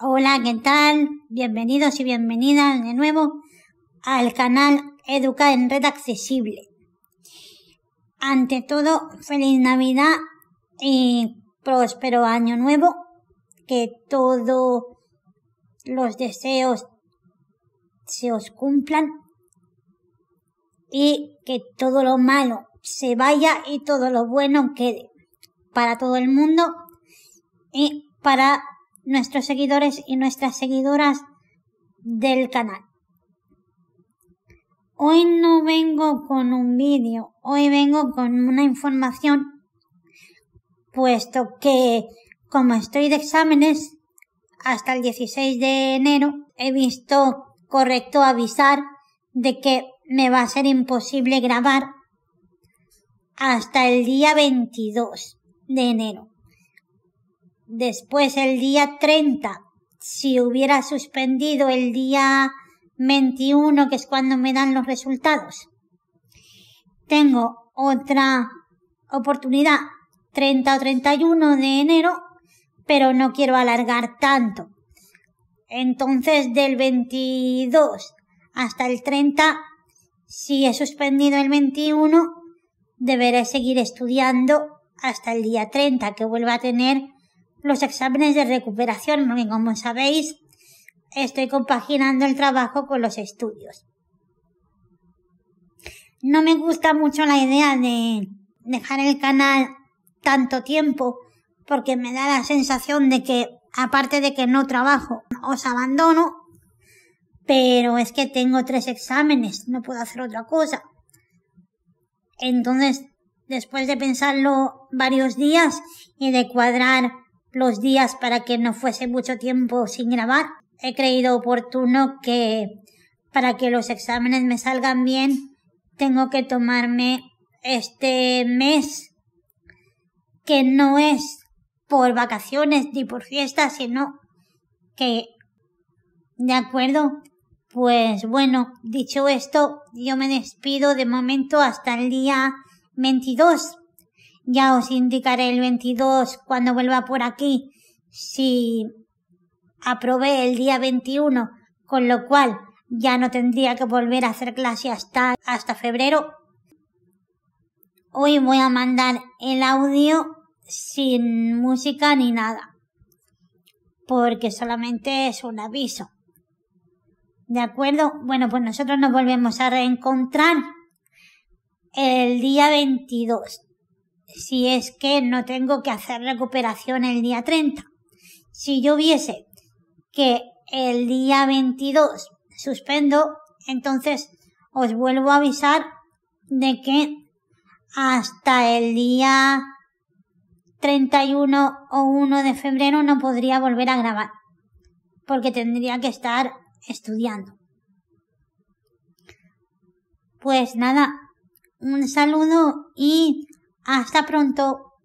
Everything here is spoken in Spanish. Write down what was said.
Hola, ¿qué tal? Bienvenidos y bienvenidas de nuevo al canal Educa en Red Accesible. Ante todo, feliz Navidad y próspero año nuevo. Que todos los deseos se os cumplan y que todo lo malo se vaya y todo lo bueno quede para todo el mundo y para nuestros seguidores y nuestras seguidoras del canal. Hoy no vengo con un vídeo, hoy vengo con una información, puesto que como estoy de exámenes hasta el 16 de enero, he visto correcto avisar de que me va a ser imposible grabar hasta el día 22 de enero. Después el día 30, si hubiera suspendido el día 21, que es cuando me dan los resultados. Tengo otra oportunidad 30 o 31 de enero, pero no quiero alargar tanto. Entonces del 22 hasta el 30, si he suspendido el 21, deberé seguir estudiando hasta el día 30, que vuelva a tener los exámenes de recuperación, porque como sabéis, estoy compaginando el trabajo con los estudios. No me gusta mucho la idea de dejar el canal tanto tiempo, porque me da la sensación de que, aparte de que no trabajo, os abandono, pero es que tengo tres exámenes, no puedo hacer otra cosa. Entonces, después de pensarlo varios días y de cuadrar los días para que no fuese mucho tiempo sin grabar, he creído oportuno que para que los exámenes me salgan bien, tengo que tomarme este mes que no es por vacaciones ni por fiestas, sino que, de acuerdo, pues bueno, dicho esto, yo me despido de momento hasta el día 22. Ya os indicaré el 22 cuando vuelva por aquí si aprobé el día 21, con lo cual ya no tendría que volver a hacer clase hasta, hasta febrero. Hoy voy a mandar el audio sin música ni nada, porque solamente es un aviso. ¿De acuerdo? Bueno, pues nosotros nos volvemos a reencontrar el día 22. Si es que no tengo que hacer recuperación el día 30. Si yo viese que el día 22 suspendo, entonces os vuelvo a avisar de que hasta el día 31 o 1 de febrero no podría volver a grabar. Porque tendría que estar estudiando. Pues nada, un saludo y hasta pronto.